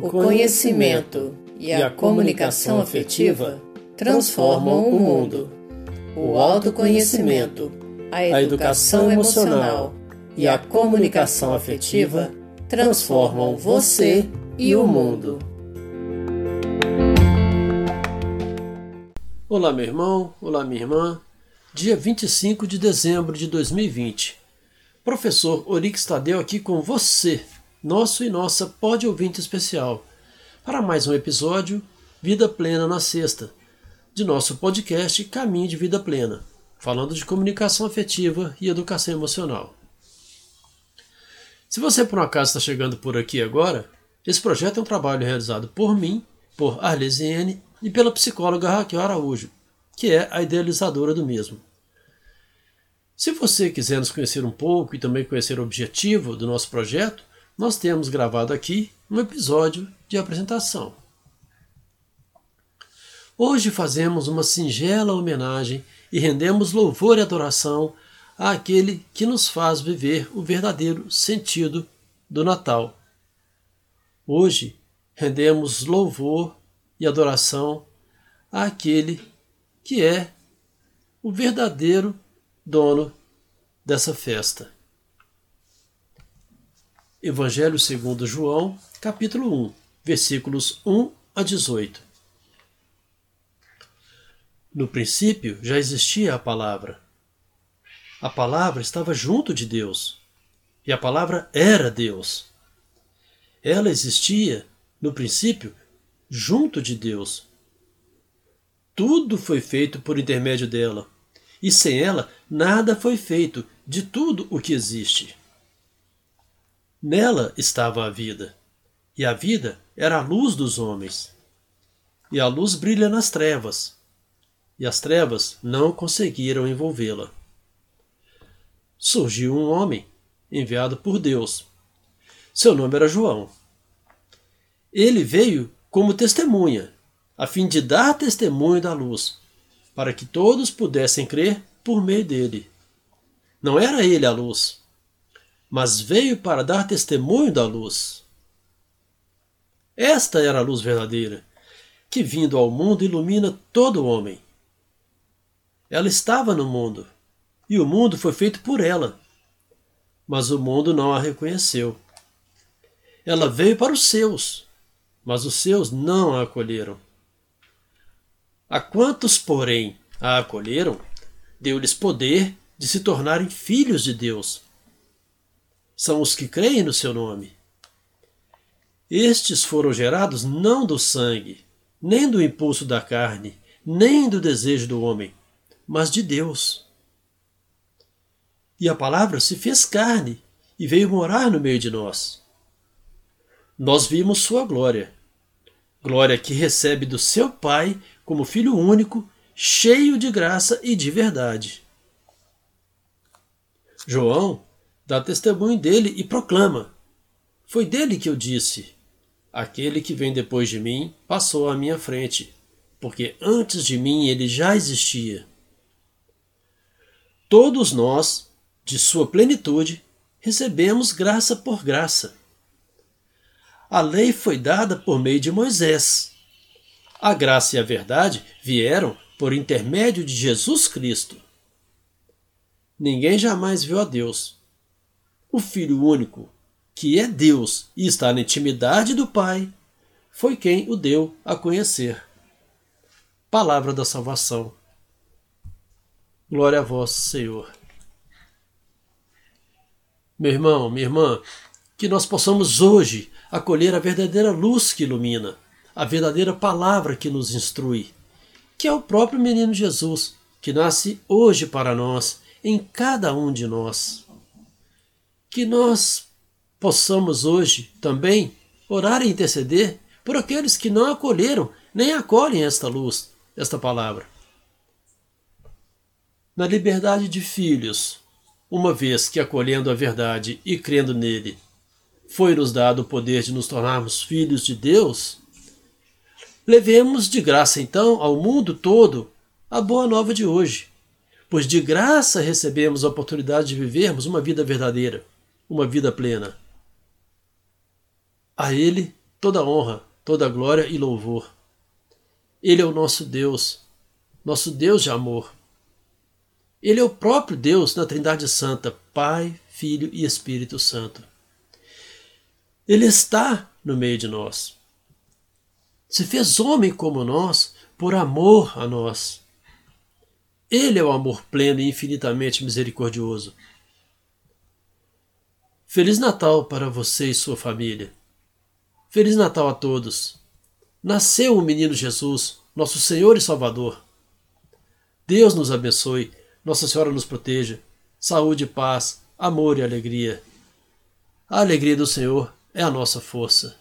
O conhecimento e a comunicação afetiva transformam o mundo. O autoconhecimento, a educação emocional e a comunicação afetiva transformam você e o mundo. Olá, meu irmão, olá, minha irmã. Dia 25 de dezembro de 2020. Professor Orix Tadeu aqui com você nosso e nossa pode ouvinte especial, para mais um episódio Vida Plena na Sexta, de nosso podcast Caminho de Vida Plena, falando de comunicação afetiva e educação emocional. Se você por um acaso está chegando por aqui agora, esse projeto é um trabalho realizado por mim, por Arlesiene e pela psicóloga Raquel Araújo, que é a idealizadora do mesmo. Se você quiser nos conhecer um pouco e também conhecer o objetivo do nosso projeto, nós temos gravado aqui um episódio de apresentação. Hoje fazemos uma singela homenagem e rendemos louvor e adoração àquele que nos faz viver o verdadeiro sentido do Natal. Hoje rendemos louvor e adoração àquele que é o verdadeiro dono dessa festa. Evangelho segundo João, capítulo 1, versículos 1 a 18. No princípio já existia a palavra. A palavra estava junto de Deus, e a palavra era Deus. Ela existia, no princípio, junto de Deus. Tudo foi feito por intermédio dela, e sem ela nada foi feito de tudo o que existe. Nela estava a vida, e a vida era a luz dos homens. E a luz brilha nas trevas, e as trevas não conseguiram envolvê-la. Surgiu um homem, enviado por Deus. Seu nome era João. Ele veio como testemunha, a fim de dar testemunho da luz, para que todos pudessem crer por meio dele. Não era ele a luz, mas veio para dar testemunho da luz. Esta era a luz verdadeira, que vindo ao mundo ilumina todo homem. Ela estava no mundo, e o mundo foi feito por ela, mas o mundo não a reconheceu. Ela veio para os seus, mas os seus não a acolheram. A quantos, porém, a acolheram, deu-lhes poder de se tornarem filhos de Deus são os que creem no seu nome. Estes foram gerados não do sangue, nem do impulso da carne, nem do desejo do homem, mas de Deus. E a palavra se fez carne e veio morar no meio de nós. Nós vimos sua glória, glória que recebe do seu Pai como Filho único, cheio de graça e de verdade. João dá testemunho dele e proclama: Foi dele que eu disse: Aquele que vem depois de mim passou à minha frente, porque antes de mim ele já existia. Todos nós, de sua plenitude, recebemos graça por graça. A lei foi dada por meio de Moisés. A graça e a verdade vieram por intermédio de Jesus Cristo. Ninguém jamais viu a Deus o Filho único, que é Deus e está na intimidade do Pai, foi quem o deu a conhecer. Palavra da salvação. Glória a vós, Senhor. Meu irmão, minha irmã, que nós possamos hoje acolher a verdadeira luz que ilumina, a verdadeira palavra que nos instrui, que é o próprio menino Jesus, que nasce hoje para nós, em cada um de nós que nós possamos hoje também orar e interceder por aqueles que não acolheram nem acolhem esta luz, esta palavra. Na liberdade de filhos, uma vez que acolhendo a verdade e crendo nele, foi-nos dado o poder de nos tornarmos filhos de Deus, levemos de graça então ao mundo todo a boa nova de hoje, pois de graça recebemos a oportunidade de vivermos uma vida verdadeira uma vida plena. A Ele toda honra, toda glória e louvor. Ele é o nosso Deus, nosso Deus de amor. Ele é o próprio Deus na Trindade Santa, Pai, Filho e Espírito Santo. Ele está no meio de nós. Se fez homem como nós por amor a nós. Ele é o amor pleno e infinitamente misericordioso. Feliz Natal para você e sua família. Feliz Natal a todos. Nasceu o menino Jesus, nosso Senhor e Salvador. Deus nos abençoe, Nossa Senhora nos proteja. Saúde, paz, amor e alegria. A alegria do Senhor é a nossa força.